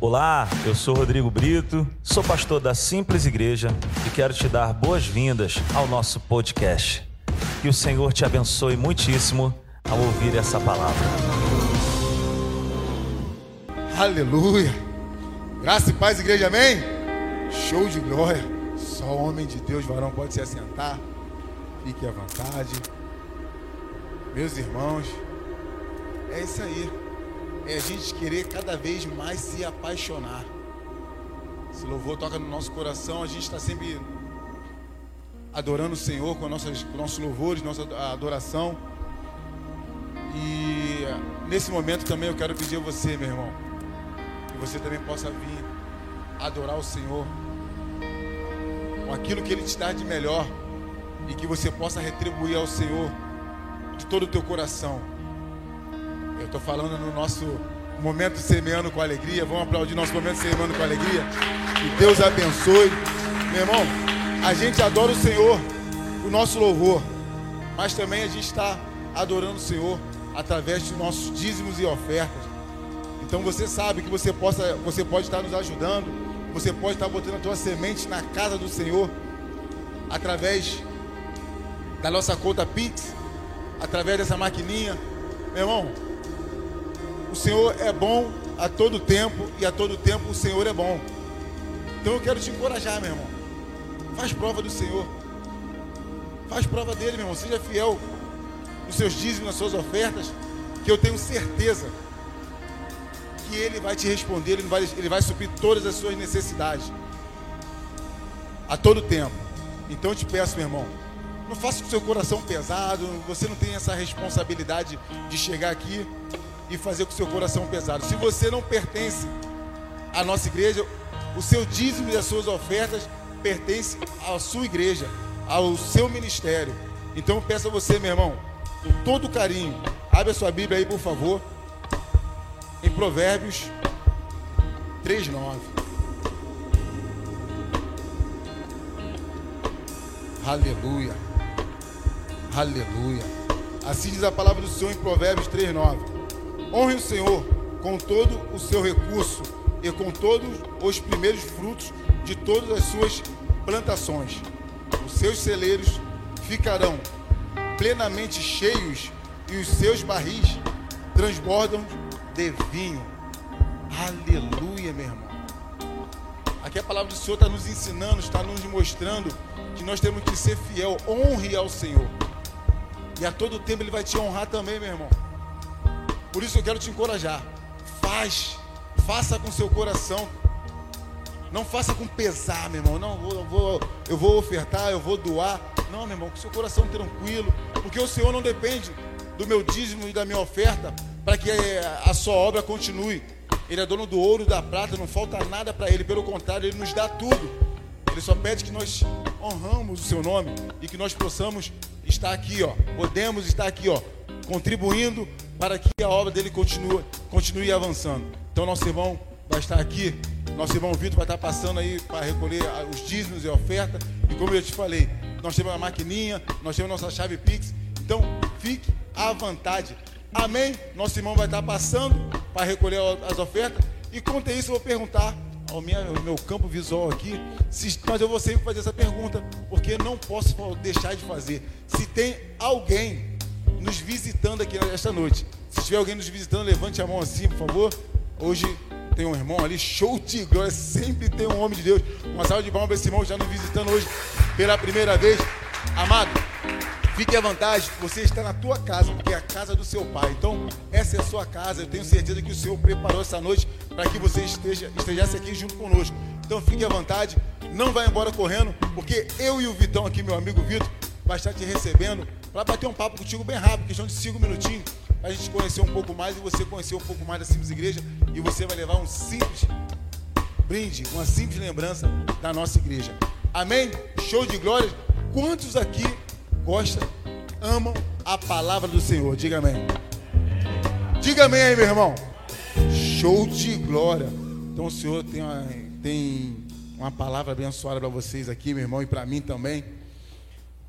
Olá, eu sou Rodrigo Brito, sou pastor da Simples Igreja e quero te dar boas-vindas ao nosso podcast. Que o Senhor te abençoe muitíssimo ao ouvir essa palavra. Aleluia. Graça e paz, igreja, amém? Show de glória. Só homem de Deus, varão, pode se assentar. Fique à vontade. Meus irmãos, é isso aí. É a gente querer cada vez mais se apaixonar. Esse louvor toca no nosso coração, a gente está sempre adorando o Senhor com, nossas, com nossos louvores, nossa adoração. E nesse momento também eu quero pedir a você, meu irmão, que você também possa vir adorar o Senhor com aquilo que Ele te dá de melhor e que você possa retribuir ao Senhor de todo o teu coração. Eu estou falando no nosso momento semeando com alegria. Vamos aplaudir nosso momento semeando com alegria. Que Deus abençoe. Meu irmão, a gente adora o Senhor, o nosso louvor, mas também a gente está adorando o Senhor através dos nossos dízimos e ofertas. Então você sabe que você, possa, você pode estar nos ajudando, você pode estar botando a tua semente na casa do Senhor através da nossa conta Pix, através dessa maquininha. Meu irmão, o Senhor é bom a todo tempo e a todo tempo o Senhor é bom. Então eu quero te encorajar, meu irmão. Faz prova do Senhor. Faz prova dele, meu irmão. Seja fiel nos seus dízimos, nas suas ofertas, que eu tenho certeza que ele vai te responder, ele vai, ele vai suprir todas as suas necessidades. A todo tempo. Então eu te peço, meu irmão, não faça com o seu coração pesado, você não tem essa responsabilidade de chegar aqui e fazer com o seu coração pesado. Se você não pertence à nossa igreja, o seu dízimo e as suas ofertas pertencem à sua igreja, ao seu ministério. Então peço a você, meu irmão, com todo carinho, abre a sua Bíblia aí, por favor, em Provérbios 3:9. Aleluia. Aleluia. Assim diz a palavra do Senhor em Provérbios 3:9. Honre o Senhor com todo o seu recurso e com todos os primeiros frutos de todas as suas plantações. Os seus celeiros ficarão plenamente cheios e os seus barris transbordam de vinho. Aleluia, meu irmão. Aqui a palavra do Senhor está nos ensinando, está nos mostrando que nós temos que ser fiel, honre ao Senhor. E a todo tempo Ele vai te honrar também, meu irmão. Por isso eu quero te encorajar. Faz, faça com seu coração. Não faça com pesar, meu irmão. Não, eu vou, eu vou ofertar, eu vou doar. Não, meu irmão, com seu coração tranquilo. Porque o Senhor não depende do meu dízimo e da minha oferta para que a sua obra continue. Ele é dono do ouro da prata, não falta nada para ele. Pelo contrário, ele nos dá tudo. Ele só pede que nós honramos o seu nome e que nós possamos estar aqui, ó. Podemos estar aqui, ó, contribuindo para que a obra dele continue, continue avançando. Então, nosso irmão vai estar aqui, nosso irmão Vitor vai estar passando aí para recolher os dízimos e oferta. E como eu te falei, nós temos a maquininha, nós temos nossa chave Pix. Então, fique à vontade. Amém? Nosso irmão vai estar passando para recolher as ofertas. E quanto a isso, eu vou perguntar ao, meu campo visual aqui, mas eu vou sempre fazer essa pergunta, porque não posso deixar de fazer. Se tem alguém nos visitando aqui esta noite, se tiver alguém nos visitando, levante a mão assim, por favor. Hoje tem um irmão ali, show de glória, sempre tem um homem de Deus. Uma salva de palmas para esse irmão já nos visitando hoje pela primeira vez. Amado, Fique à vontade, você está na tua casa, porque é a casa do seu pai. Então, essa é a sua casa. Eu tenho certeza que o Senhor preparou essa noite para que você esteja, estejasse aqui junto conosco. Então, fique à vontade, não vá embora correndo, porque eu e o Vitão aqui, meu amigo Vitor, vai estar te recebendo para bater um papo contigo bem rápido, questão de cinco minutinhos, para a gente conhecer um pouco mais e você conhecer um pouco mais da Simples Igreja. E você vai levar um simples brinde, uma simples lembrança da nossa igreja. Amém? Show de glória. Quantos aqui gostam, amam a palavra do Senhor. Diga amém. Diga amém aí, meu irmão. Show de glória. Então o Senhor tem uma, tem uma palavra abençoada para vocês aqui, meu irmão, e para mim também.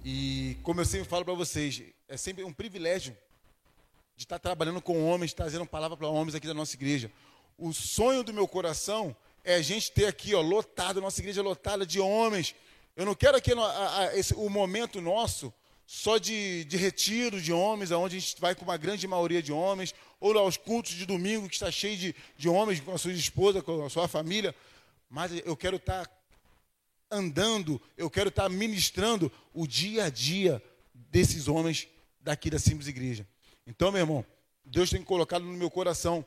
E como eu sempre falo para vocês, é sempre um privilégio de estar trabalhando com homens, trazendo palavra para homens aqui da nossa igreja. o sonho do meu coração é a gente ter aqui, ó, lotado, nossa igreja lotada de homens. Eu não quero aqui a, a, esse, o momento nosso só de, de retiro de homens, onde a gente vai com uma grande maioria de homens, ou aos cultos de domingo, que está cheio de, de homens com a sua esposa, com a sua família. Mas eu quero estar andando, eu quero estar ministrando o dia a dia desses homens daqui da Simples Igreja. Então, meu irmão, Deus tem colocado no meu coração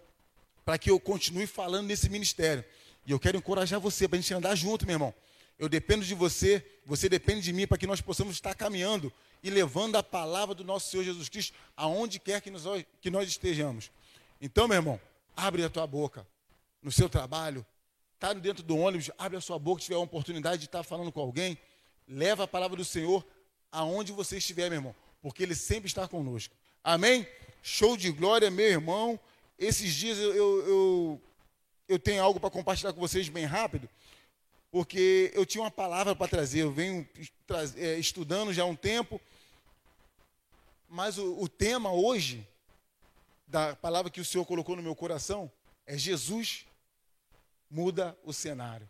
para que eu continue falando nesse ministério. E eu quero encorajar você para a gente andar junto, meu irmão. Eu dependo de você, você depende de mim para que nós possamos estar caminhando e levando a palavra do nosso Senhor Jesus Cristo aonde quer que nós, que nós estejamos. Então, meu irmão, abre a tua boca no seu trabalho, está dentro do ônibus, abre a sua boca, tiver a oportunidade de estar falando com alguém, leva a palavra do Senhor aonde você estiver, meu irmão, porque Ele sempre está conosco. Amém? Show de glória, meu irmão. Esses dias eu, eu, eu, eu tenho algo para compartilhar com vocês bem rápido, porque eu tinha uma palavra para trazer. Eu venho é, estudando já há um tempo, mas o, o tema hoje, da palavra que o Senhor colocou no meu coração, é Jesus muda o cenário.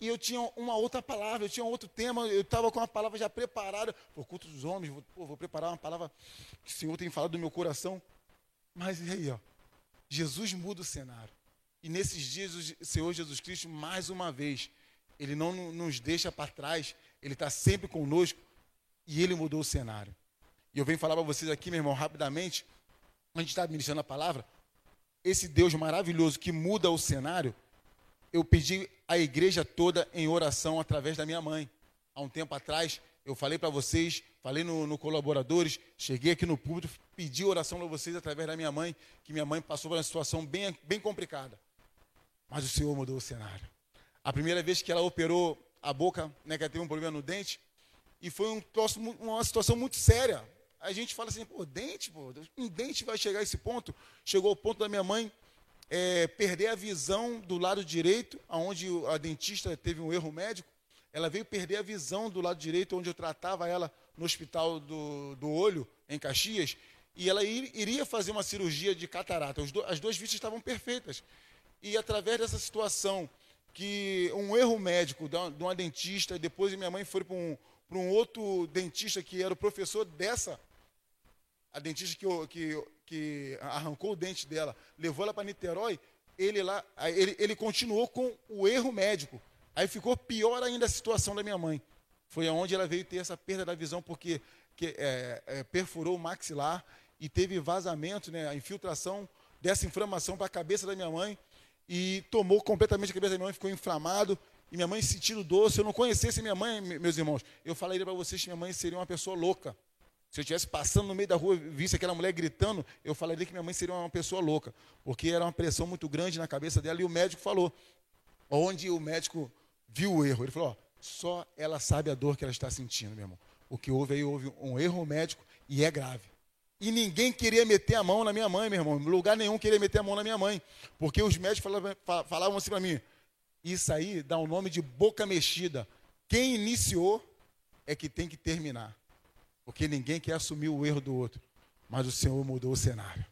E eu tinha uma outra palavra, eu tinha outro tema, eu estava com uma palavra já preparada. Por culto dos homens, vou, vou, preparar uma palavra que o Senhor tem falado do meu coração. Mas e aí, ó, Jesus muda o cenário. E nesses dias o Senhor Jesus Cristo, mais uma vez, Ele não nos deixa para trás, Ele está sempre conosco e Ele mudou o cenário. E eu venho falar para vocês aqui, meu irmão, rapidamente, a gente está administrando a palavra, esse Deus maravilhoso que muda o cenário, eu pedi a igreja toda em oração através da minha mãe. Há um tempo atrás, eu falei para vocês, falei no, no, colaboradores, cheguei aqui no público, pedi oração para vocês através da minha mãe, que minha mãe passou por uma situação bem, bem complicada. Mas o Senhor mudou o cenário. A primeira vez que ela operou a boca, né, que ela teve um problema no dente, e foi um uma situação muito séria. A gente fala assim, pô, dente, pô, um dente vai chegar a esse ponto. Chegou ao ponto da minha mãe é, perder a visão do lado direito, onde a dentista teve um erro médico. Ela veio perder a visão do lado direito, onde eu tratava ela no hospital do, do olho, em Caxias, e ela ir, iria fazer uma cirurgia de catarata. Do, as duas vistas estavam perfeitas. E através dessa situação, que um erro médico de uma, de uma dentista, depois minha mãe foi para um, um outro dentista que era o professor dessa, a dentista que, que que arrancou o dente dela, levou ela para Niterói, ele lá, ele, ele continuou com o erro médico. Aí ficou pior ainda a situação da minha mãe. Foi aonde ela veio ter essa perda da visão, porque que, é, é, perfurou o maxilar e teve vazamento, né, a infiltração dessa inflamação para a cabeça da minha mãe e tomou completamente a cabeça da minha mãe, ficou inflamado. E minha mãe sentindo dor. Se eu não conhecesse minha mãe, meus irmãos, eu falaria para vocês que minha mãe seria uma pessoa louca. Se eu estivesse passando no meio da rua e visse aquela mulher gritando, eu falaria que minha mãe seria uma pessoa louca, porque era uma pressão muito grande na cabeça dela. E o médico falou, onde o médico viu o erro, ele falou: ó, só ela sabe a dor que ela está sentindo, meu irmão. O que houve aí, houve um erro médico e é grave. E ninguém queria meter a mão na minha mãe, meu irmão. Em lugar nenhum queria meter a mão na minha mãe. Porque os médicos falavam, falavam assim para mim: isso aí dá o um nome de boca mexida. Quem iniciou é que tem que terminar. Porque ninguém quer assumir o erro do outro. Mas o Senhor mudou o cenário.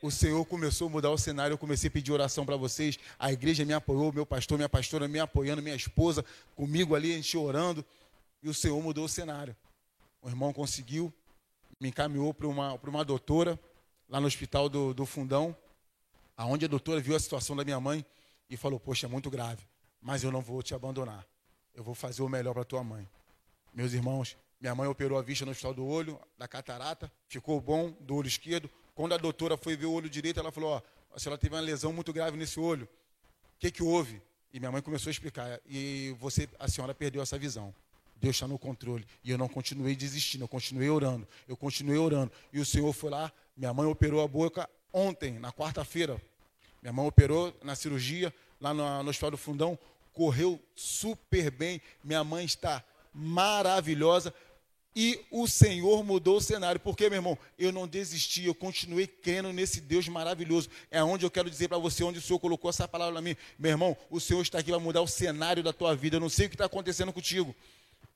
O Senhor começou a mudar o cenário. Eu comecei a pedir oração para vocês. A igreja me apoiou, meu pastor, minha pastora me apoiando, minha esposa comigo ali, a gente orando. E o Senhor mudou o cenário. O irmão conseguiu, me encaminhou para uma, uma doutora, lá no hospital do, do Fundão, aonde a doutora viu a situação da minha mãe e falou: Poxa, é muito grave, mas eu não vou te abandonar. Eu vou fazer o melhor para tua mãe. Meus irmãos, minha mãe operou a vista no hospital do olho, da catarata, ficou bom do olho esquerdo. Quando a doutora foi ver o olho direito, ela falou: Ó, a senhora teve uma lesão muito grave nesse olho. O que, que houve? E minha mãe começou a explicar. E você, a senhora perdeu essa visão. Deus está no controle. E eu não continuei desistindo, eu continuei orando. Eu continuei orando. E o Senhor foi lá, minha mãe operou a boca ontem, na quarta-feira. Minha mãe operou na cirurgia, lá no, no Hospital do Fundão. Correu super bem. Minha mãe está maravilhosa. E o Senhor mudou o cenário. Porque, meu irmão, eu não desisti, eu continuei crendo nesse Deus maravilhoso. É onde eu quero dizer para você, onde o Senhor colocou essa palavra para mim. Meu irmão, o Senhor está aqui para mudar o cenário da tua vida. Eu não sei o que está acontecendo contigo.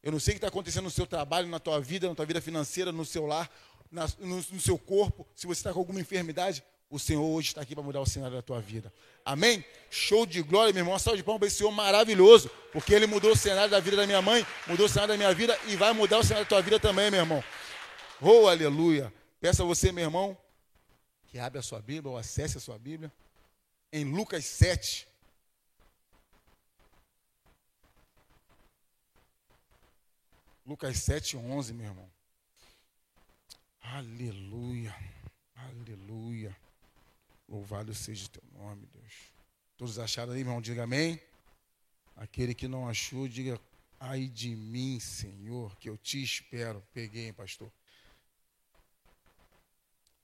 Eu não sei o que está acontecendo no seu trabalho, na tua vida, na tua vida financeira, no seu lar, na, no, no seu corpo. Se você está com alguma enfermidade, o Senhor hoje está aqui para mudar o cenário da tua vida. Amém? Show de glória, meu irmão. Salve de palmas para esse Senhor maravilhoso, porque Ele mudou o cenário da vida da minha mãe, mudou o cenário da minha vida e vai mudar o cenário da tua vida também, meu irmão. Oh, aleluia. Peço a você, meu irmão, que abra a sua Bíblia ou acesse a sua Bíblia em Lucas 7. Lucas 7, 11, meu irmão. Aleluia. Aleluia. Louvado seja o teu nome, Deus. Todos acharam aí, irmão? Diga amém. Aquele que não achou, diga ai de mim, Senhor, que eu te espero. Peguei, hein, pastor.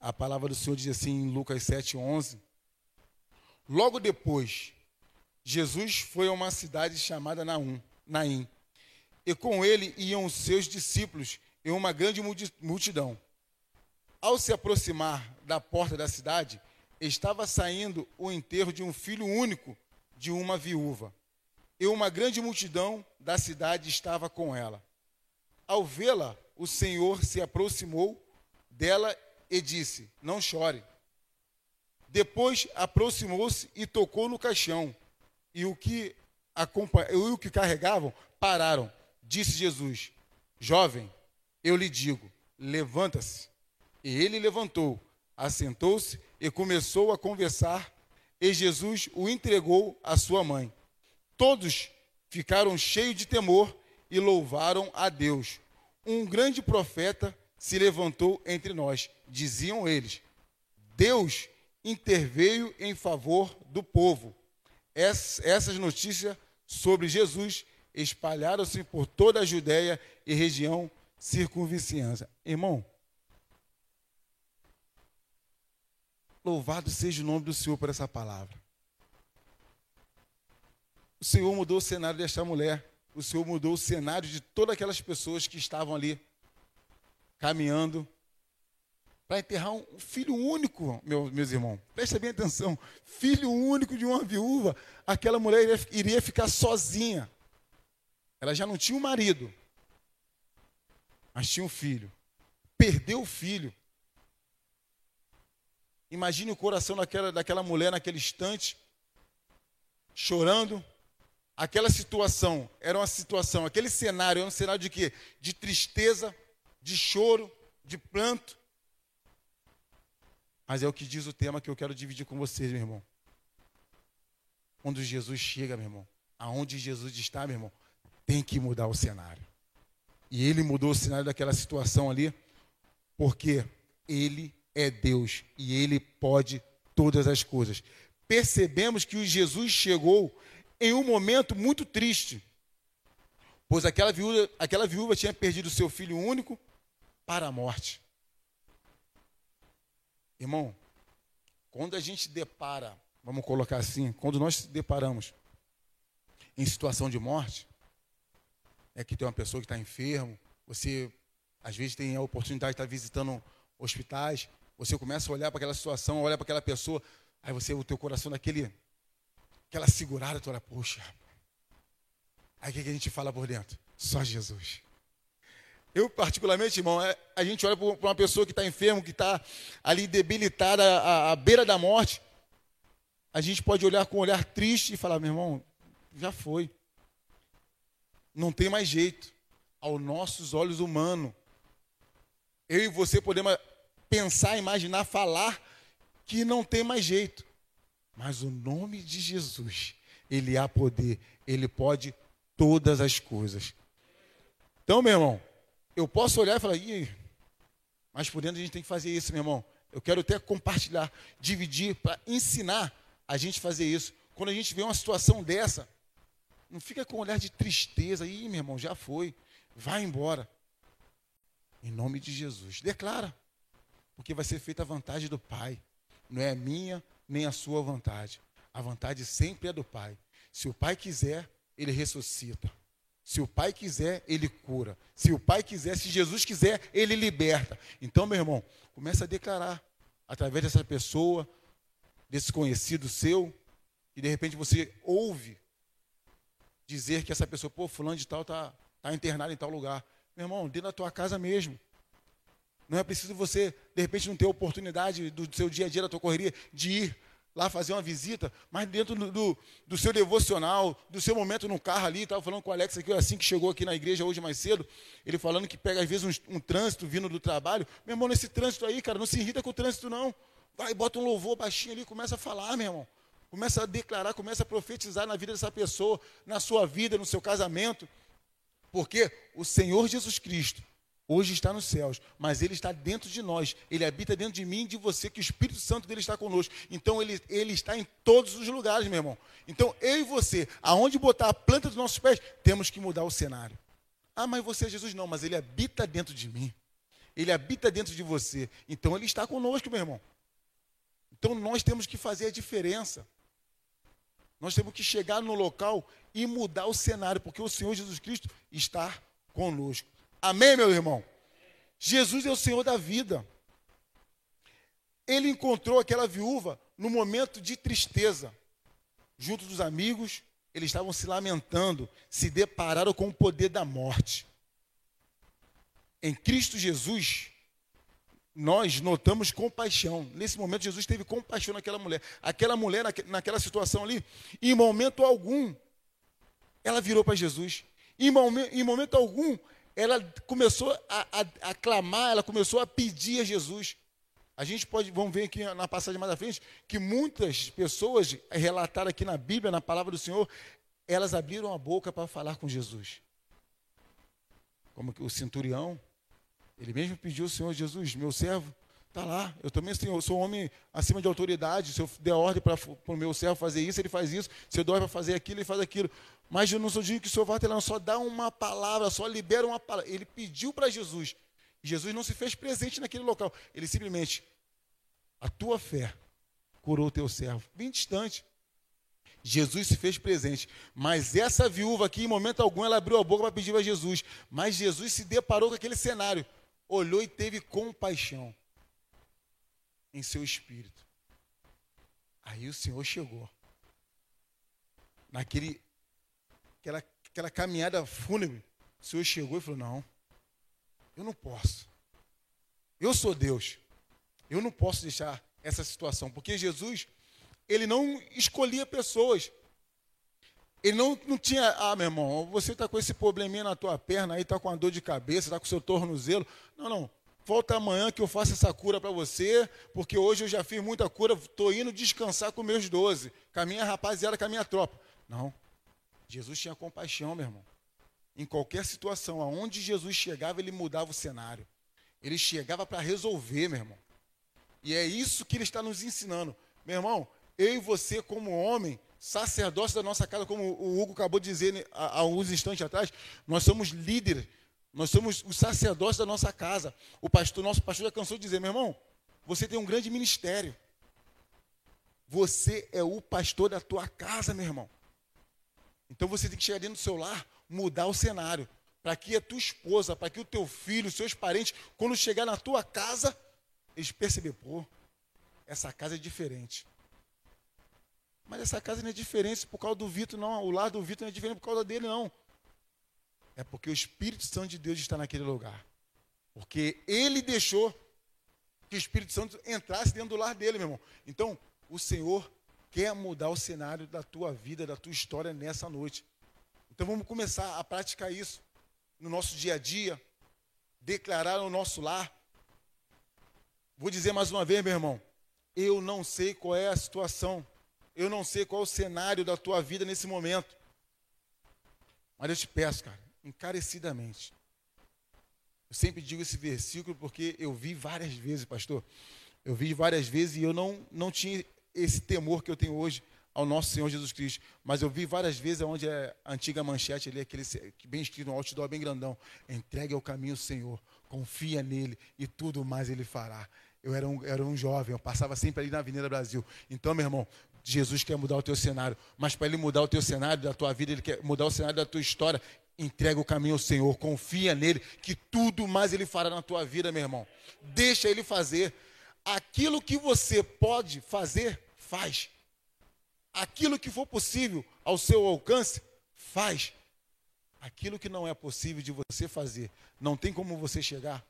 A palavra do Senhor diz assim em Lucas 7, 11. Logo depois, Jesus foi a uma cidade chamada Naum, Naim, e com ele iam os seus discípulos e uma grande multidão. Ao se aproximar da porta da cidade, estava saindo o enterro de um filho único de uma viúva. E uma grande multidão da cidade estava com ela. Ao vê-la, o Senhor se aproximou dela e disse: Não chore. Depois aproximou-se e tocou no caixão. E o que, e o que carregavam pararam. Disse Jesus: Jovem, eu lhe digo, levanta-se. E ele levantou, assentou-se e começou a conversar, e Jesus o entregou à sua mãe. Todos ficaram cheios de temor e louvaram a Deus. Um grande profeta se levantou entre nós, diziam eles. Deus interveio em favor do povo. Essas notícias sobre Jesus espalharam-se por toda a Judéia e região circunvizinhança. Irmão, Louvado seja o nome do Senhor por essa palavra. O Senhor mudou o cenário desta mulher. O Senhor mudou o cenário de todas aquelas pessoas que estavam ali caminhando para enterrar um filho único, meus irmãos. Presta bem atenção. Filho único de uma viúva. Aquela mulher iria, iria ficar sozinha. Ela já não tinha um marido, mas tinha um filho. Perdeu o filho. Imagine o coração daquela, daquela mulher naquele instante, chorando. Aquela situação era uma situação, aquele cenário era um cenário de quê? De tristeza, de choro, de pranto. Mas é o que diz o tema que eu quero dividir com vocês, meu irmão. Quando Jesus chega, meu irmão, aonde Jesus está, meu irmão, tem que mudar o cenário. E ele mudou o cenário daquela situação ali, porque ele é Deus e ele pode todas as coisas. Percebemos que o Jesus chegou em um momento muito triste, pois aquela viúva, aquela viúva tinha perdido seu filho único para a morte. Irmão, quando a gente depara, vamos colocar assim, quando nós deparamos em situação de morte, é que tem uma pessoa que está enfermo, você às vezes tem a oportunidade de estar visitando hospitais, você começa a olhar para aquela situação, olhar para aquela pessoa, aí você, o teu coração daquele, aquela segurada, tu olha, poxa. Aí o que, a gente fala por dentro? Só Jesus. Eu, particularmente, irmão, é, a gente olha para uma pessoa que está enfermo, que está ali debilitada à, à beira da morte. A gente pode olhar com um olhar triste e falar, meu irmão, já foi. Não tem mais jeito. Aos nossos olhos humanos. Eu e você podemos pensar, imaginar, falar que não tem mais jeito. Mas o nome de Jesus, ele há poder, ele pode todas as coisas. Então, meu irmão, eu posso olhar e falar, Ih, mas por dentro a gente tem que fazer isso, meu irmão. Eu quero até compartilhar, dividir, para ensinar a gente fazer isso. Quando a gente vê uma situação dessa, não fica com um olhar de tristeza. Ih, meu irmão, já foi. Vai embora. Em nome de Jesus. Declara porque vai ser feita a vontade do Pai. Não é a minha nem a sua vontade. A vontade sempre é do Pai. Se o Pai quiser, ele ressuscita. Se o Pai quiser, ele cura. Se o Pai quiser, se Jesus quiser, ele liberta. Então, meu irmão, começa a declarar através dessa pessoa, desse conhecido seu, e de repente você ouve dizer que essa pessoa, pô, fulano de tal está tá internado em tal lugar. Meu irmão, dentro da tua casa mesmo. Não é preciso você, de repente, não ter oportunidade do seu dia a dia, da tua correria, de ir lá fazer uma visita, mas dentro do, do, do seu devocional, do seu momento no carro ali, estava falando com o Alex aqui, assim que chegou aqui na igreja hoje mais cedo, ele falando que pega às vezes um, um trânsito vindo do trabalho. Meu irmão, nesse trânsito aí, cara, não se irrita com o trânsito, não. Vai, bota um louvor baixinho ali, começa a falar, meu irmão. Começa a declarar, começa a profetizar na vida dessa pessoa, na sua vida, no seu casamento. Porque o Senhor Jesus Cristo hoje está nos céus, mas Ele está dentro de nós, Ele habita dentro de mim e de você, que o Espírito Santo dele está conosco. Então Ele, ele está em todos os lugares, meu irmão. Então eu e você, aonde botar a planta dos nossos pés, temos que mudar o cenário. Ah, mas você é Jesus? Não, mas Ele habita dentro de mim. Ele habita dentro de você. Então Ele está conosco, meu irmão. Então nós temos que fazer a diferença. Nós temos que chegar no local e mudar o cenário, porque o Senhor Jesus Cristo está conosco. Amém, meu irmão? Jesus é o Senhor da vida. Ele encontrou aquela viúva no momento de tristeza. Junto dos amigos, eles estavam se lamentando, se depararam com o poder da morte. Em Cristo Jesus, nós notamos compaixão. Nesse momento, Jesus teve compaixão naquela mulher. Aquela mulher, naquela situação ali, em momento algum, ela virou para Jesus. Em momento, em momento algum, ela começou a, a, a, clamar, ela começou a pedir a Jesus. A gente pode, vamos ver aqui na passagem mais à frente, que muitas pessoas relataram aqui na Bíblia, na palavra do Senhor, elas abriram a boca para falar com Jesus. Como o centurião, ele mesmo pediu ao Senhor Jesus, meu servo, está lá. Eu também eu sou homem acima de autoridade. Se eu der ordem para o meu servo fazer isso, ele faz isso. Se eu der ordem para fazer aquilo, ele faz aquilo. Mas eu não sou digno que o Senhor vá até lá, só dá uma palavra, só libera uma palavra. Ele pediu para Jesus. Jesus não se fez presente naquele local. Ele simplesmente, a tua fé curou o teu servo. Bem distante. Jesus se fez presente. Mas essa viúva aqui, em momento algum, ela abriu a boca para pedir a Jesus. Mas Jesus se deparou com aquele cenário olhou e teve compaixão em seu espírito. Aí o Senhor chegou. Naquele aquela, aquela caminhada fúnebre, o Senhor chegou e falou: Não, eu não posso. Eu sou Deus. Eu não posso deixar essa situação, porque Jesus, ele não escolhia pessoas. Ele não, não tinha, ah, meu irmão, você está com esse probleminha na tua perna aí, está com uma dor de cabeça, está com o seu tornozelo. Não, não. Volta amanhã que eu faço essa cura para você, porque hoje eu já fiz muita cura, estou indo descansar com meus doze, com a minha rapaziada, com a minha tropa. Não. Jesus tinha compaixão, meu irmão. Em qualquer situação, aonde Jesus chegava, ele mudava o cenário. Ele chegava para resolver, meu irmão. E é isso que ele está nos ensinando. Meu irmão, eu e você, como homem, sacerdócio da nossa casa, como o Hugo acabou de dizer né, há, alguns instantes atrás, nós somos líderes, nós somos os sacerdócios da nossa casa. O pastor, nosso pastor já cansou de dizer, meu irmão, você tem um grande ministério. Você é o pastor da tua casa, meu irmão. Então você tem que chegar dentro do seu lar, mudar o cenário, para que a tua esposa, para que o teu filho, os seus parentes, quando chegar na tua casa, eles perceberem, pô, essa casa é diferente. Mas essa casa não é diferente por causa do Vitor, não. O lar do Vitor não é diferente por causa dele, não. É porque o Espírito Santo de Deus está naquele lugar. Porque ele deixou que o Espírito Santo entrasse dentro do lar dele, meu irmão. Então, o Senhor quer mudar o cenário da tua vida, da tua história nessa noite. Então, vamos começar a praticar isso no nosso dia a dia, declarar no nosso lar. Vou dizer mais uma vez, meu irmão. Eu não sei qual é a situação eu não sei qual é o cenário da tua vida nesse momento. Mas eu te peço, cara, encarecidamente. Eu sempre digo esse versículo porque eu vi várias vezes, pastor. Eu vi várias vezes e eu não, não tinha esse temor que eu tenho hoje ao nosso Senhor Jesus Cristo. Mas eu vi várias vezes onde é a antiga manchete ali, aquele bem escrito, um outdoor bem grandão. Entregue ao caminho o Senhor, confia nele e tudo mais ele fará. Eu era um, era um jovem, eu passava sempre ali na Avenida Brasil. Então, meu irmão, Jesus quer mudar o teu cenário, mas para ele mudar o teu cenário da tua vida, ele quer mudar o cenário da tua história, entrega o caminho ao Senhor, confia nele, que tudo mais ele fará na tua vida, meu irmão. Deixa ele fazer. Aquilo que você pode fazer, faz. Aquilo que for possível ao seu alcance, faz. Aquilo que não é possível de você fazer, não tem como você chegar,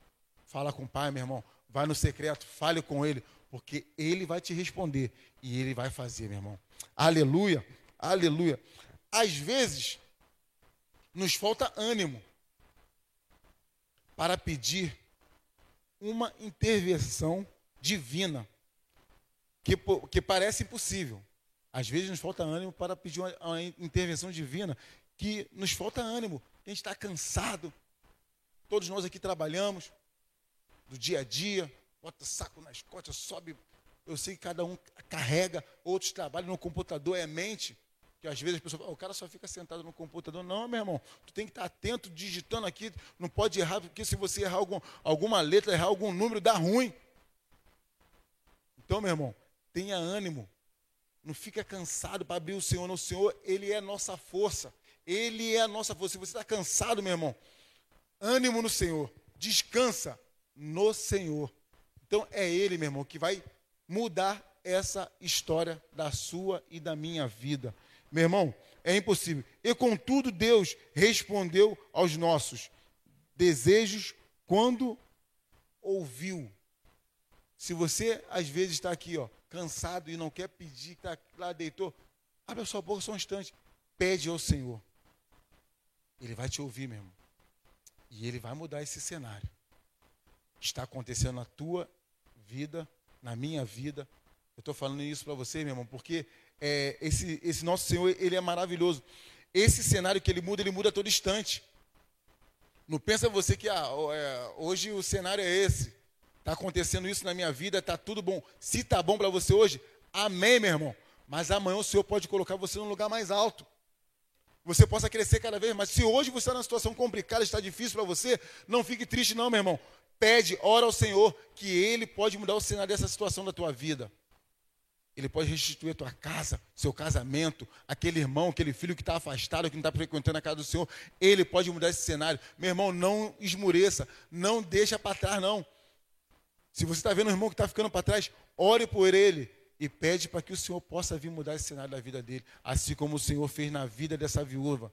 fala com o pai, meu irmão. Vai no secreto, fale com ele, porque ele vai te responder e ele vai fazer, meu irmão. Aleluia, aleluia. Às vezes, nos falta ânimo para pedir uma intervenção divina, que, que parece impossível. Às vezes nos falta ânimo para pedir uma, uma intervenção divina, que nos falta ânimo. A gente está cansado. Todos nós aqui trabalhamos do dia a dia, bota saco nas costas, sobe. Eu sei que cada um carrega, outros trabalham no computador, é mente. Que às vezes as pessoas falam, o cara só fica sentado no computador. Não, meu irmão, tu tem que estar atento, digitando aqui, não pode errar, porque se você errar algum, alguma letra, errar algum número, dá ruim. Então, meu irmão, tenha ânimo. Não fica cansado para abrir o Senhor. No Senhor, Ele é nossa força. Ele é a nossa força. Se você está cansado, meu irmão, ânimo no Senhor. Descansa no Senhor. Então é Ele, meu irmão, que vai mudar essa história da sua e da minha vida. Meu irmão, é impossível. E contudo, Deus respondeu aos nossos desejos quando ouviu. Se você às vezes está aqui, ó, cansado e não quer pedir, está lá deitou, abre a sua boca só um instante, pede ao Senhor. Ele vai te ouvir, meu irmão. E ele vai mudar esse cenário. Está acontecendo na tua vida, na minha vida. Eu estou falando isso para você, meu irmão, porque é, esse, esse nosso Senhor, ele é maravilhoso. Esse cenário que ele muda, ele muda a todo instante. Não pensa você que ah, é, hoje o cenário é esse. Está acontecendo isso na minha vida, está tudo bom. Se está bom para você hoje, amém, meu irmão. Mas amanhã o Senhor pode colocar você num lugar mais alto. Você possa crescer cada vez mais. Se hoje você está numa situação complicada, está difícil para você, não fique triste, não, meu irmão. Pede, ora ao Senhor, que Ele pode mudar o cenário dessa situação da tua vida. Ele pode restituir a tua casa, seu casamento, aquele irmão, aquele filho que está afastado, que não está frequentando a casa do Senhor. Ele pode mudar esse cenário. Meu irmão, não esmureça, não deixa para trás, não. Se você está vendo um irmão que está ficando para trás, ore por ele e pede para que o Senhor possa vir mudar esse cenário da vida dele, assim como o Senhor fez na vida dessa viúva.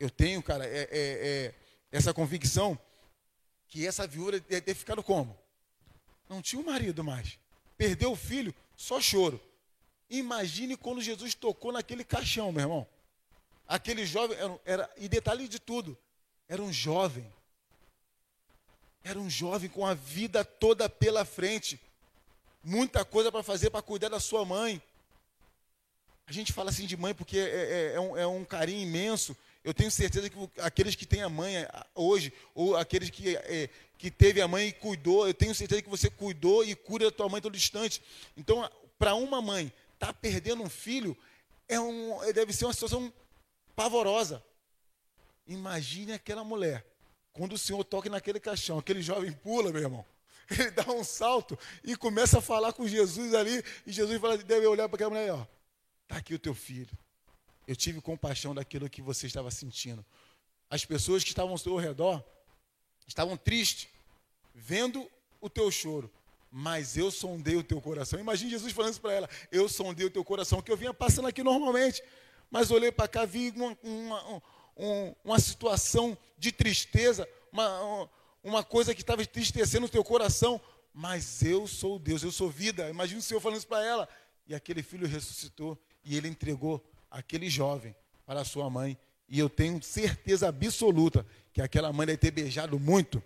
Eu tenho, cara, é, é, é, essa convicção que essa viúva deve ter ficado como? Não tinha um marido mais. Perdeu o filho, só choro. Imagine quando Jesus tocou naquele caixão, meu irmão. Aquele jovem, era, era, e detalhe de tudo, era um jovem. Era um jovem com a vida toda pela frente. Muita coisa para fazer para cuidar da sua mãe. A gente fala assim de mãe porque é, é, é, um, é um carinho imenso. Eu tenho certeza que aqueles que têm a mãe hoje, ou aqueles que, é, que teve a mãe e cuidou, eu tenho certeza que você cuidou e cura da tua mãe todo instante. Então, para uma mãe estar tá perdendo um filho, é um, deve ser uma situação pavorosa. Imagine aquela mulher, quando o Senhor toca naquele caixão, aquele jovem pula, meu irmão. Ele dá um salto e começa a falar com Jesus ali, e Jesus fala, deve olhar para aquela mulher, ó, está aqui o teu filho. Eu tive compaixão daquilo que você estava sentindo. As pessoas que estavam ao seu redor estavam tristes, vendo o teu choro. Mas eu sondei o teu coração. Imagine Jesus falando isso para ela. Eu sondei o teu coração, que eu vinha passando aqui normalmente. Mas olhei para cá, vi uma, uma, uma, uma situação de tristeza, uma, uma coisa que estava entristecendo o teu coração. Mas eu sou Deus, eu sou vida. Imagina o Senhor falando isso para ela. E aquele filho ressuscitou e ele entregou aquele jovem para sua mãe. E eu tenho certeza absoluta que aquela mãe deve ter beijado muito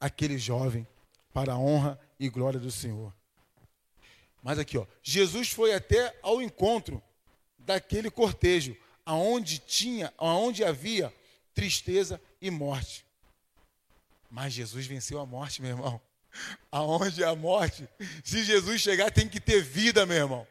aquele jovem para a honra e glória do Senhor. Mas aqui, ó, Jesus foi até ao encontro daquele cortejo, aonde tinha, aonde havia tristeza e morte. Mas Jesus venceu a morte, meu irmão. Aonde a morte? Se Jesus chegar, tem que ter vida, meu irmão.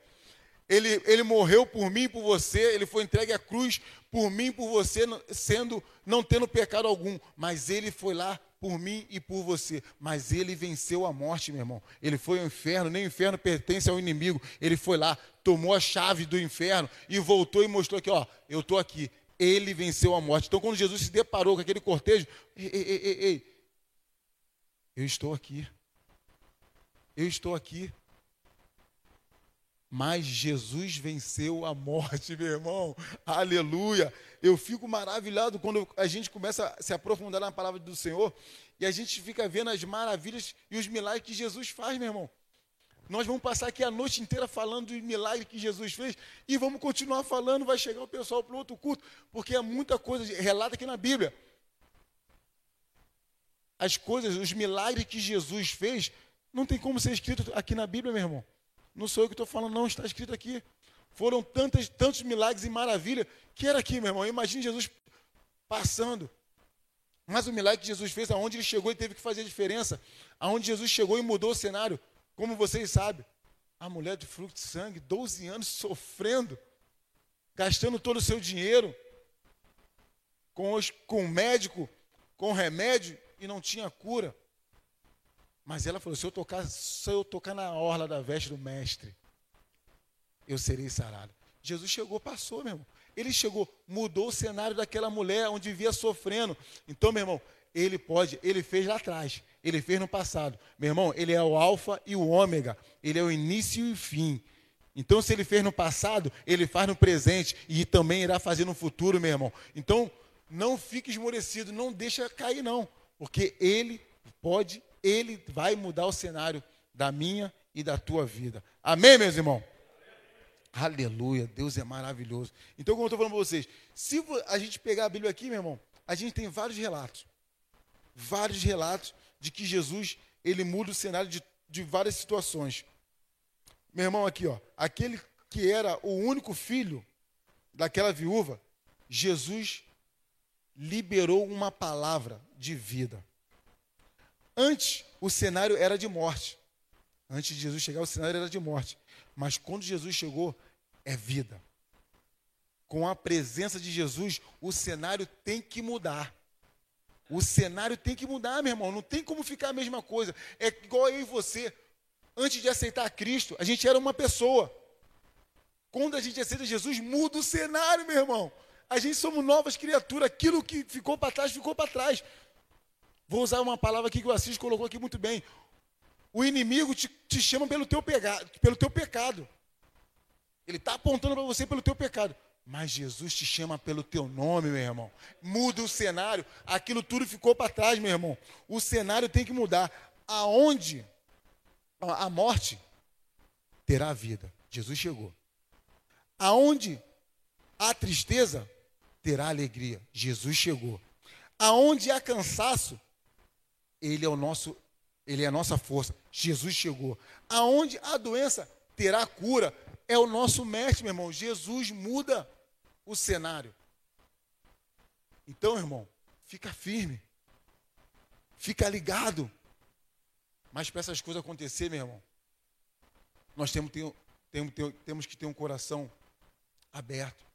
Ele, ele morreu por mim por você, ele foi entregue à cruz por mim por você, sendo não tendo pecado algum, mas ele foi lá por mim e por você. Mas ele venceu a morte, meu irmão. Ele foi ao inferno, nem o inferno pertence ao inimigo. Ele foi lá, tomou a chave do inferno e voltou e mostrou que, ó, eu estou aqui. Ele venceu a morte. Então, quando Jesus se deparou com aquele cortejo, ei, ei, ei, ei, eu estou aqui. Eu estou aqui. Mas Jesus venceu a morte, meu irmão. Aleluia. Eu fico maravilhado quando a gente começa a se aprofundar na palavra do Senhor e a gente fica vendo as maravilhas e os milagres que Jesus faz, meu irmão. Nós vamos passar aqui a noite inteira falando dos milagres que Jesus fez e vamos continuar falando. Vai chegar o pessoal para outro culto, porque é muita coisa relata aqui na Bíblia. As coisas, os milagres que Jesus fez, não tem como ser escrito aqui na Bíblia, meu irmão. Não sou eu que estou falando, não, está escrito aqui. Foram tantos, tantos milagres e maravilha que era aqui, meu irmão. Imagine Jesus passando. Mas o milagre que Jesus fez, aonde ele chegou e teve que fazer diferença, aonde Jesus chegou e mudou o cenário, como vocês sabem, a mulher de fruto de sangue, 12 anos sofrendo, gastando todo o seu dinheiro com, os, com o médico, com o remédio e não tinha cura. Mas ela falou: se eu tocar, se eu tocar na orla da veste do mestre, eu serei sarado. Jesus chegou, passou, meu irmão. Ele chegou, mudou o cenário daquela mulher onde vivia sofrendo. Então, meu irmão, ele pode, ele fez lá atrás, ele fez no passado. Meu irmão, ele é o alfa e o ômega, ele é o início e o fim. Então, se ele fez no passado, ele faz no presente e também irá fazer no futuro, meu irmão. Então, não fique esmorecido, não deixa cair não, porque ele pode ele vai mudar o cenário da minha e da tua vida. Amém, meus irmãos? Aleluia, Deus é maravilhoso. Então, como eu estou falando para vocês, se a gente pegar a Bíblia aqui, meu irmão, a gente tem vários relatos. Vários relatos de que Jesus, ele muda o cenário de, de várias situações. Meu irmão, aqui, ó, aquele que era o único filho daquela viúva, Jesus liberou uma palavra de vida. Antes, o cenário era de morte. Antes de Jesus chegar, o cenário era de morte. Mas quando Jesus chegou, é vida. Com a presença de Jesus, o cenário tem que mudar. O cenário tem que mudar, meu irmão. Não tem como ficar a mesma coisa. É igual eu e você. Antes de aceitar Cristo, a gente era uma pessoa. Quando a gente aceita Jesus, muda o cenário, meu irmão. A gente somos novas criaturas. Aquilo que ficou para trás, ficou para trás. Vou usar uma palavra aqui que o Assis colocou aqui muito bem. O inimigo te, te chama pelo teu, pega, pelo teu pecado. Ele está apontando para você pelo teu pecado. Mas Jesus te chama pelo teu nome, meu irmão. Muda o cenário. Aquilo tudo ficou para trás, meu irmão. O cenário tem que mudar. Aonde a morte terá vida. Jesus chegou. Aonde há tristeza, terá alegria. Jesus chegou. Aonde há cansaço, ele é o nosso, ele é a nossa força. Jesus chegou. Aonde a doença terá cura, é o nosso mestre, meu irmão. Jesus muda o cenário. Então, irmão, fica firme. Fica ligado. Mas para essas coisas acontecer, meu irmão, nós temos, temos, temos que ter um coração aberto,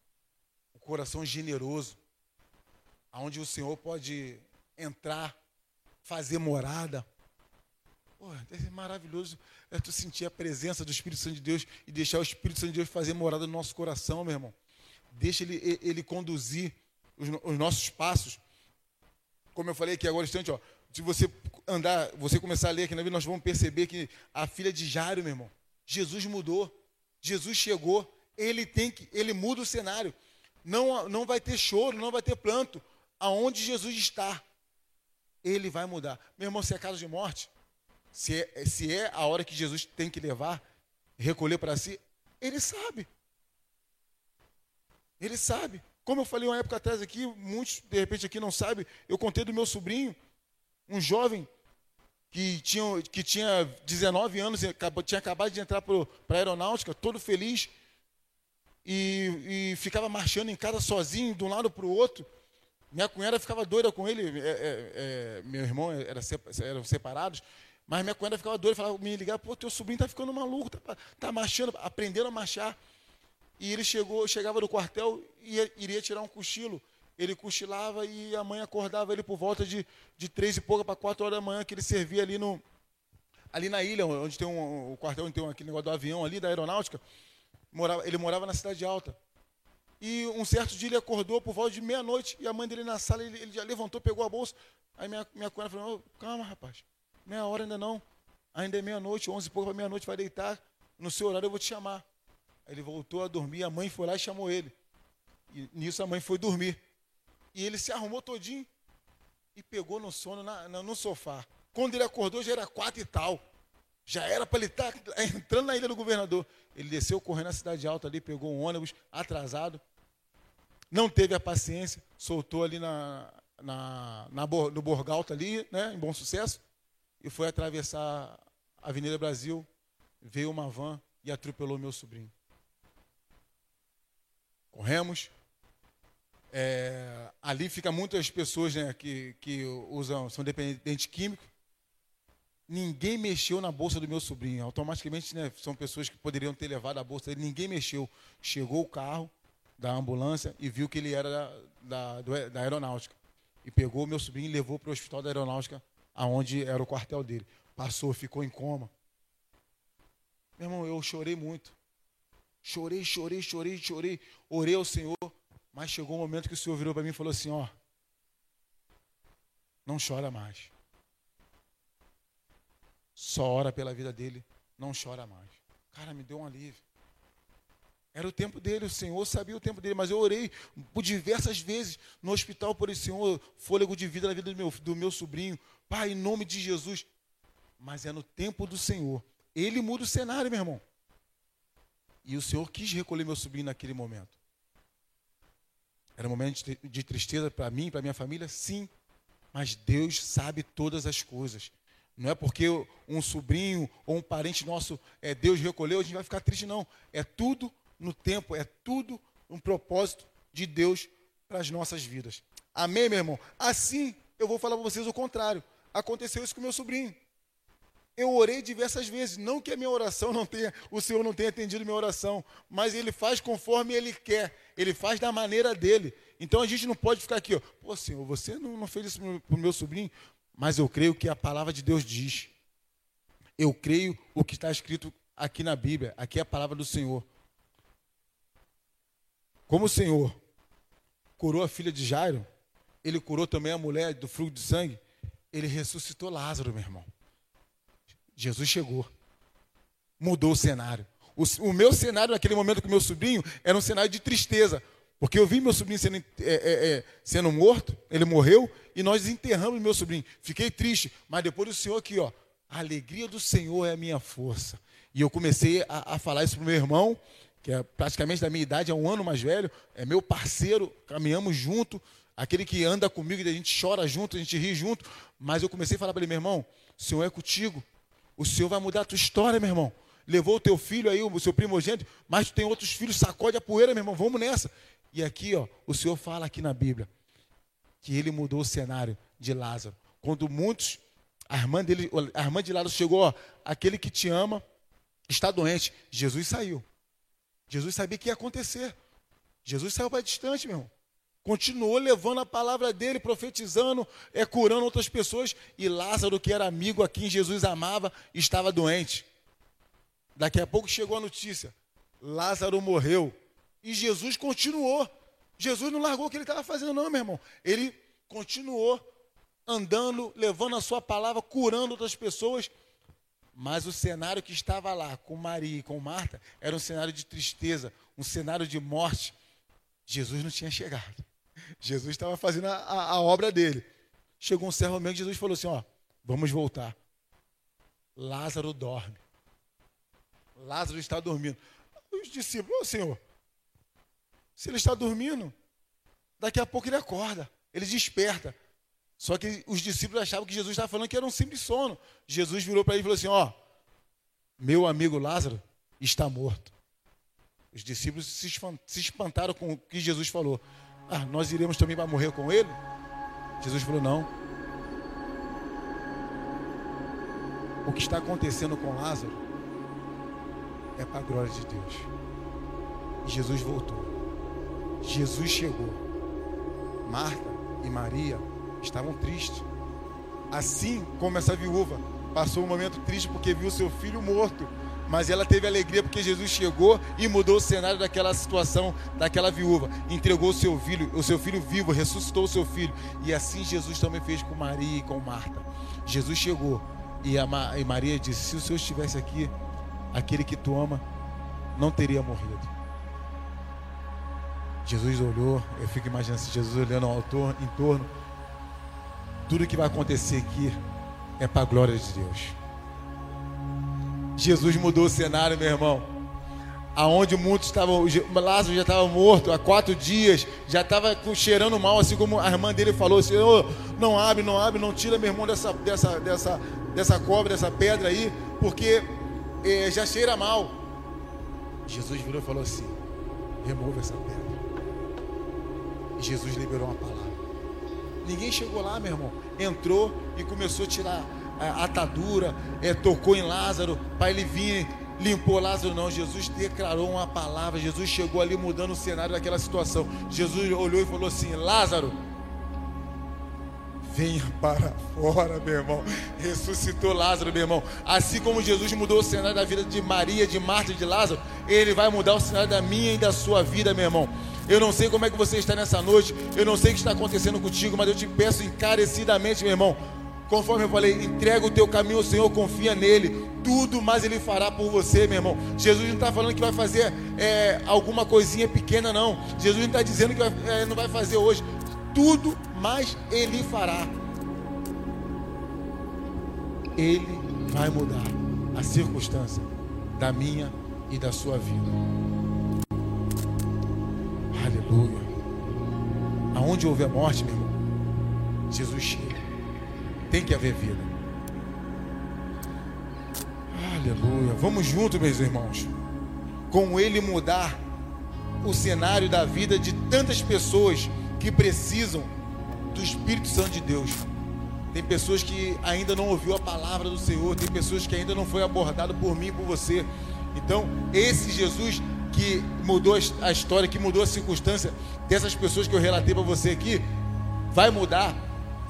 um coração generoso, aonde o Senhor pode entrar fazer morada. Pô, é maravilhoso é tu sentir a presença do Espírito Santo de Deus e deixar o Espírito Santo de Deus fazer morada no nosso coração, meu irmão. Deixa ele, ele conduzir os, os nossos passos. Como eu falei aqui agora, instante, ó, se você andar, você começar a ler aqui na Bíblia, nós vamos perceber que a filha de Jairo, meu irmão, Jesus mudou. Jesus chegou, ele tem que, ele muda o cenário. Não, não vai ter choro, não vai ter planto. Aonde Jesus está, ele vai mudar. Meu irmão, se é caso de morte, se é, se é a hora que Jesus tem que levar, recolher para si, ele sabe. Ele sabe. Como eu falei uma época atrás aqui, muitos de repente aqui não sabem, eu contei do meu sobrinho, um jovem que tinha, que tinha 19 anos, tinha acabado de entrar para a aeronáutica, todo feliz, e, e ficava marchando em casa sozinho, de um lado para o outro. Minha cunhada ficava doida com ele, é, é, é, meu irmão era, eram separados, mas minha cunhada ficava doida, falava, me ligava, pô, teu sobrinho está ficando maluco, está tá marchando, aprendendo a marchar. E ele chegou, chegava no quartel e ia, iria tirar um cochilo. Ele cochilava e a mãe acordava ele por volta de, de três e pouca para quatro horas da manhã, que ele servia ali, no, ali na ilha, onde tem um, o quartel, onde tem um, aquele negócio do avião ali, da aeronáutica. Morava, ele morava na cidade alta. E um certo dia ele acordou por volta de meia-noite e a mãe dele na sala, ele, ele já levantou, pegou a bolsa. Aí minha, minha cunhada falou: oh, calma, rapaz, meia hora ainda não. Ainda é meia-noite, onze e pouco para meia-noite, vai deitar. No seu horário eu vou te chamar. Aí ele voltou a dormir, a mãe foi lá e chamou ele. E nisso a mãe foi dormir. E ele se arrumou todinho e pegou no sono na, na, no sofá. Quando ele acordou já era quatro e tal. Já era para ele estar tá entrando na ilha do governador. Ele desceu correndo na cidade alta ali, pegou um ônibus atrasado. Não teve a paciência, soltou ali na, na, na, no Borgalto ali, né, em bom sucesso, e foi atravessar a Avenida Brasil, veio uma van e atropelou meu sobrinho. Corremos. É, ali fica muitas pessoas né, que, que usam, são dependentes químicos. Ninguém mexeu na bolsa do meu sobrinho. Automaticamente, né, são pessoas que poderiam ter levado a bolsa dele. Ninguém mexeu. Chegou o carro da ambulância e viu que ele era da, da, da aeronáutica e pegou o meu sobrinho e levou para o hospital da aeronáutica, aonde era o quartel dele. Passou, ficou em coma. Meu irmão, eu chorei muito. Chorei, chorei, chorei, chorei. Orei ao Senhor, mas chegou um momento que o Senhor virou para mim e falou assim: Ó, não chora mais. Só ora pela vida dele, não chora mais. Cara, me deu um alívio. Era o tempo dele, o Senhor sabia o tempo dele, mas eu orei por diversas vezes no hospital por esse Senhor, fôlego de vida na vida do meu, do meu sobrinho. Pai, em nome de Jesus. Mas é no tempo do Senhor. Ele muda o cenário, meu irmão. E o Senhor quis recolher meu sobrinho naquele momento. Era um momento de tristeza para mim, para minha família? Sim. Mas Deus sabe todas as coisas. Não é porque um sobrinho ou um parente nosso é Deus recolheu, a gente vai ficar triste, não. É tudo no tempo, é tudo um propósito de Deus para as nossas vidas. Amém, meu irmão? Assim, eu vou falar para vocês o contrário. Aconteceu isso com meu sobrinho. Eu orei diversas vezes, não que a minha oração não tenha, o Senhor não tenha atendido minha oração, mas ele faz conforme ele quer, ele faz da maneira dele. Então a gente não pode ficar aqui, ó, pô, Senhor, você não, não fez isso para o meu sobrinho, mas eu creio que a palavra de Deus diz. Eu creio o que está escrito aqui na Bíblia, aqui é a palavra do Senhor. Como o Senhor curou a filha de Jairo, ele curou também a mulher do fluxo de sangue, ele ressuscitou Lázaro, meu irmão. Jesus chegou, mudou o cenário. O, o meu cenário naquele momento com meu sobrinho era um cenário de tristeza, porque eu vi meu sobrinho sendo, é, é, é, sendo morto, ele morreu, e nós enterramos meu sobrinho. Fiquei triste, mas depois o Senhor aqui, ó, a alegria do Senhor é a minha força. E eu comecei a, a falar isso para o meu irmão, que é praticamente da minha idade, é um ano mais velho, é meu parceiro, caminhamos junto, aquele que anda comigo, a gente chora junto, a gente ri junto, mas eu comecei a falar para ele, meu irmão, o Senhor é contigo, o Senhor vai mudar a tua história, meu irmão. Levou o teu filho aí, o seu primogênito, mas tu tem outros filhos, sacode a poeira, meu irmão, vamos nessa. E aqui, ó, o Senhor fala aqui na Bíblia que ele mudou o cenário de Lázaro. Quando muitos, a irmã dele, a irmã de Lázaro chegou, ó, aquele que te ama está doente. Jesus saiu. Jesus sabia que ia acontecer. Jesus saiu para distante, meu irmão. Continuou levando a palavra dele, profetizando, é, curando outras pessoas. E Lázaro, que era amigo a quem Jesus amava, estava doente. Daqui a pouco chegou a notícia: Lázaro morreu. E Jesus continuou. Jesus não largou o que ele estava fazendo, não, meu irmão. Ele continuou andando, levando a sua palavra, curando outras pessoas. Mas o cenário que estava lá com Maria e com Marta era um cenário de tristeza, um cenário de morte. Jesus não tinha chegado. Jesus estava fazendo a, a, a obra dele. Chegou um servo meu que Jesus falou assim: Ó, vamos voltar. Lázaro dorme. Lázaro está dormindo. Os discípulos, ô Senhor, se ele está dormindo, daqui a pouco ele acorda, ele desperta. Só que os discípulos achavam que Jesus estava falando que era um simples sono. Jesus virou para ele e falou assim: Ó, meu amigo Lázaro está morto. Os discípulos se espantaram com o que Jesus falou. Ah, nós iremos também para morrer com ele? Jesus falou: Não. O que está acontecendo com Lázaro é para a glória de Deus. E Jesus voltou. Jesus chegou. Marta e Maria estavam tristes. Assim como essa viúva passou um momento triste porque viu seu filho morto, mas ela teve alegria porque Jesus chegou e mudou o cenário daquela situação, daquela viúva, entregou o seu filho, o seu filho vivo, ressuscitou o seu filho, e assim Jesus também fez com Maria e com Marta. Jesus chegou e, a Ma, e Maria disse: Se o Senhor estivesse aqui, aquele que tu ama não teria morrido. Jesus olhou, eu fico imaginando se Jesus olhando ao autor, em torno. Tudo que vai acontecer aqui é para a glória de Deus. Jesus mudou o cenário, meu irmão. Aonde muitos estavam, Lázaro já estava morto há quatro dias, já estava cheirando mal, assim como a irmã dele falou: Senhor, não abre, não abre, não tira meu irmão dessa, dessa, dessa, dessa cobra, dessa pedra aí, porque é, já cheira mal. Jesus virou e falou assim: remova essa pedra. Jesus liberou uma palavra. Ninguém chegou lá, meu irmão. Entrou e começou a tirar a atadura, é, tocou em Lázaro para ele vir, limpou Lázaro. Não, Jesus declarou uma palavra. Jesus chegou ali mudando o cenário daquela situação. Jesus olhou e falou assim: Lázaro, venha para fora, meu irmão. Ressuscitou Lázaro, meu irmão. Assim como Jesus mudou o cenário da vida de Maria, de Marta e de Lázaro, ele vai mudar o cenário da minha e da sua vida, meu irmão. Eu não sei como é que você está nessa noite, eu não sei o que está acontecendo contigo, mas eu te peço encarecidamente, meu irmão. Conforme eu falei, entrega o teu caminho ao Senhor, confia nele, tudo mais ele fará por você, meu irmão. Jesus não está falando que vai fazer é, alguma coisinha pequena, não. Jesus não está dizendo que vai, é, não vai fazer hoje, tudo mais ele fará. Ele vai mudar a circunstância da minha e da sua vida. Aleluia. Aonde houve a morte, meu irmão, Jesus chega. Tem que haver vida. Aleluia. Vamos juntos, meus irmãos. Com Ele mudar o cenário da vida de tantas pessoas que precisam do Espírito Santo de Deus. Tem pessoas que ainda não ouviu a palavra do Senhor, tem pessoas que ainda não foi abordado por mim, por você. Então, esse Jesus que mudou a história, que mudou a circunstância dessas pessoas que eu relatei para você aqui, vai mudar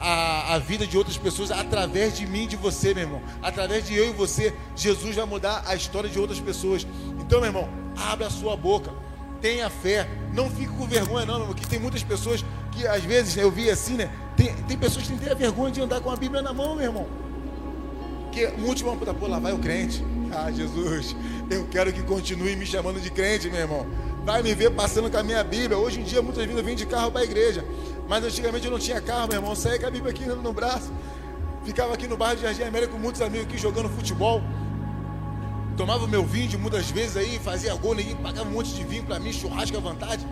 a, a, vida de outras pessoas através de mim de você, meu irmão. Através de eu e você, Jesus vai mudar a história de outras pessoas. Então, meu irmão, abre a sua boca, tenha fé, não fique com vergonha, não, meu irmão, que tem muitas pessoas que às vezes eu vi assim, né? Tem, tem pessoas que têm vergonha de andar com a Bíblia na mão, meu irmão. Que muitos vão, pô, lá vai o crente. Ah, Jesus, eu quero que continue me chamando de crente, meu irmão. Vai me ver passando com a minha Bíblia. Hoje em dia, muitas vezes eu de carro para a igreja. Mas antigamente eu não tinha carro, meu irmão. Eu saía com a Bíblia aqui no braço. Ficava aqui no bairro de Jardim América com muitos amigos aqui jogando futebol. Tomava o meu vinho muitas vezes aí, fazia gol, ninguém pagava um monte de vinho para mim, churrasco à vontade.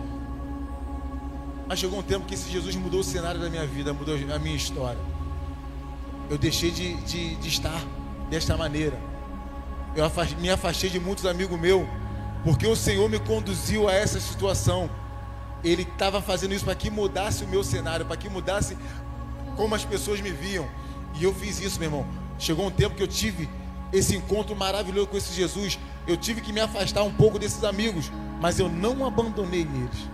Mas chegou um tempo que esse Jesus mudou o cenário da minha vida, mudou a minha história. Eu deixei de, de, de estar desta maneira eu me afastei de muitos amigos meus, porque o Senhor me conduziu a essa situação. Ele estava fazendo isso para que mudasse o meu cenário, para que mudasse como as pessoas me viam. E eu fiz isso, meu irmão. Chegou um tempo que eu tive esse encontro maravilhoso com esse Jesus. Eu tive que me afastar um pouco desses amigos, mas eu não abandonei eles.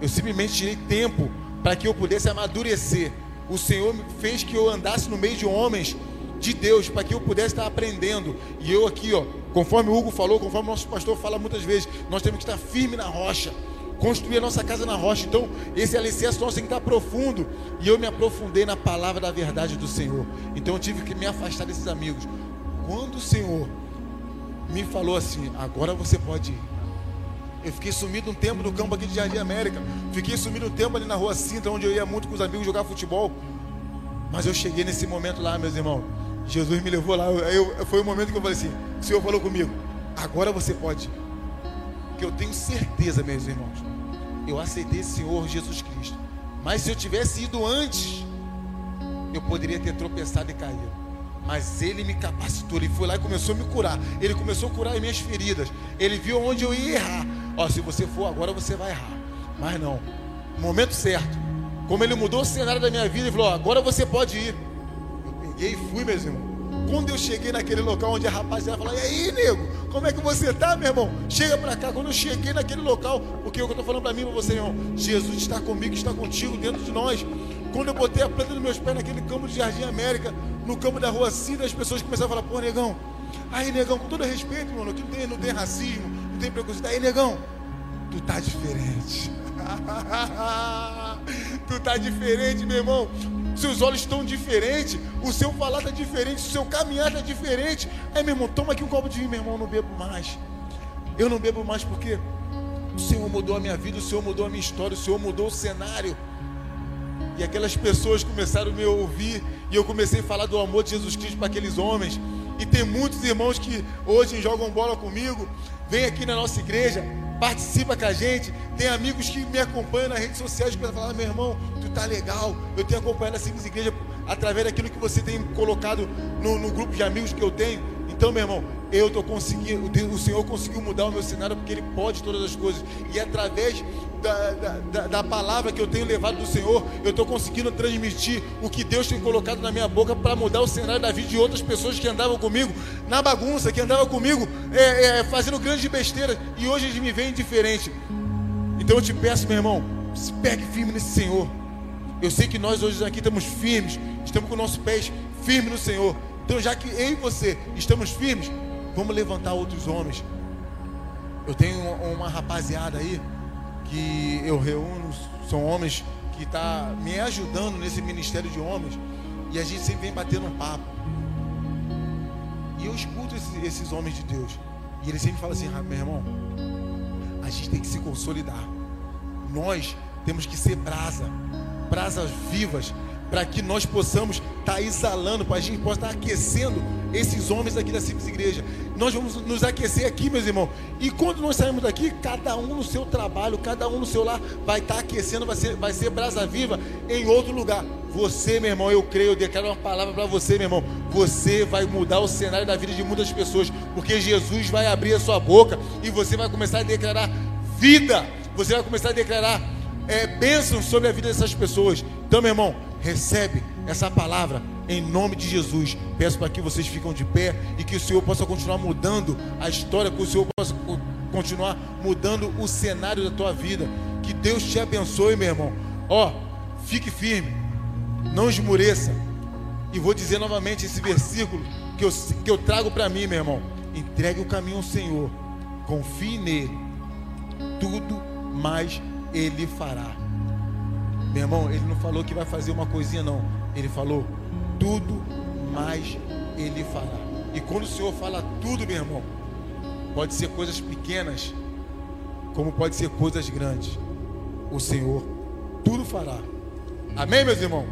Eu simplesmente tirei tempo para que eu pudesse amadurecer. O Senhor fez que eu andasse no meio de homens de Deus para que eu pudesse estar aprendendo. E eu aqui, ó, conforme o Hugo falou, conforme o nosso pastor fala muitas vezes, nós temos que estar firme na rocha, construir a nossa casa na rocha. Então, esse alicerce nosso tem que estar profundo. E eu me aprofundei na palavra da verdade do Senhor. Então, eu tive que me afastar desses amigos. Quando o Senhor me falou assim: agora você pode ir. Eu fiquei sumido um tempo no campo aqui de Jardim América. Fiquei sumido um tempo ali na rua Cinta, onde eu ia muito com os amigos jogar futebol. Mas eu cheguei nesse momento lá, meus irmãos. Jesus me levou lá. Eu, foi o momento que eu falei assim: o Senhor falou comigo, agora você pode. Que eu tenho certeza, meus irmãos, eu aceitei esse Senhor Jesus Cristo. Mas se eu tivesse ido antes, eu poderia ter tropeçado e caído. Mas ele me capacitou, ele foi lá e começou a me curar. Ele começou a curar as minhas feridas. Ele viu onde eu ia errar. Ó, se você for agora, você vai errar. Mas não. Momento certo. Como ele mudou o cenário da minha vida, ele falou: agora você pode ir. E aí fui, meus irmãos. Quando eu cheguei naquele local onde a rapaziada falou, e aí, nego, como é que você tá, meu irmão? Chega para cá. Quando eu cheguei naquele local, porque é o que eu estou falando para mim, para você, irmão, Jesus está comigo, está contigo, dentro de nós. Quando eu botei a planta dos meus pés naquele campo de Jardim América, no campo da rua Cida, as pessoas começaram a falar, pô, negão, aí, negão, com todo respeito, mano, aqui não tem, não tem racismo, não tem preconceito. Aí, negão, tu tá diferente. tu tá diferente, meu irmão seus olhos estão diferentes, o seu falar está diferente, o seu caminhar está diferente. Aí, meu irmão, toma aqui um copo de vinho, meu irmão, não bebo mais. Eu não bebo mais porque o Senhor mudou a minha vida, o Senhor mudou a minha história, o Senhor mudou o cenário. E aquelas pessoas começaram a me ouvir e eu comecei a falar do amor de Jesus Cristo para aqueles homens. E tem muitos irmãos que hoje jogam bola comigo, vem aqui na nossa igreja, participa com a gente. Tem amigos que me acompanham nas redes sociais que falar, meu irmão, tu tá legal. Eu tenho acompanhado a Simples Igreja através daquilo que você tem colocado no, no grupo de amigos que eu tenho. Então, meu irmão, eu estou conseguindo, o Senhor conseguiu mudar o meu cenário porque Ele pode todas as coisas. E através da, da, da palavra que eu tenho levado do Senhor, eu estou conseguindo transmitir o que Deus tem colocado na minha boca para mudar o cenário da vida de outras pessoas que andavam comigo na bagunça, que andavam comigo é, é, fazendo grandes besteiras. E hoje eles me veem diferente. Então eu te peço, meu irmão, se pegue firme nesse Senhor. Eu sei que nós hoje aqui estamos firmes, estamos com nossos pés firmes no Senhor. Então, já que eu e você estamos firmes, vamos levantar outros homens. Eu tenho uma rapaziada aí que eu reúno, são homens que tá me ajudando nesse ministério de homens. E a gente sempre vem batendo um papo. E eu escuto esses, esses homens de Deus. E eles sempre falam assim: ah, meu irmão, a gente tem que se consolidar. Nós temos que ser brasa, brasas vivas, para que nós possamos estar tá exalando, para a gente possa estar tá aquecendo esses homens aqui da Simples Igreja. Nós vamos nos aquecer aqui, meus irmãos. E quando nós saímos daqui, cada um no seu trabalho, cada um no seu lar, vai estar tá aquecendo, vai ser, vai ser brasa viva em outro lugar. Você, meu irmão, eu creio, eu declaro uma palavra para você, meu irmão. Você vai mudar o cenário da vida de muitas pessoas, porque Jesus vai abrir a sua boca e você vai começar a declarar vida. Você vai começar a declarar é, bênçãos sobre a vida dessas pessoas. Então, meu irmão, recebe essa palavra em nome de Jesus. Peço para que vocês fiquem de pé e que o Senhor possa continuar mudando a história, que o Senhor possa continuar mudando o cenário da tua vida. Que Deus te abençoe, meu irmão. Ó, fique firme, não esmoreça. E vou dizer novamente esse versículo que eu, que eu trago para mim, meu irmão. Entregue o caminho ao Senhor, confie nele, tudo mais ele fará. Meu irmão, ele não falou que vai fazer uma coisinha, não. Ele falou tudo mais ele fará. E quando o Senhor fala tudo, meu irmão, pode ser coisas pequenas, como pode ser coisas grandes. O Senhor tudo fará. Amém, meus irmãos?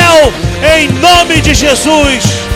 céu, em nome de Jesus.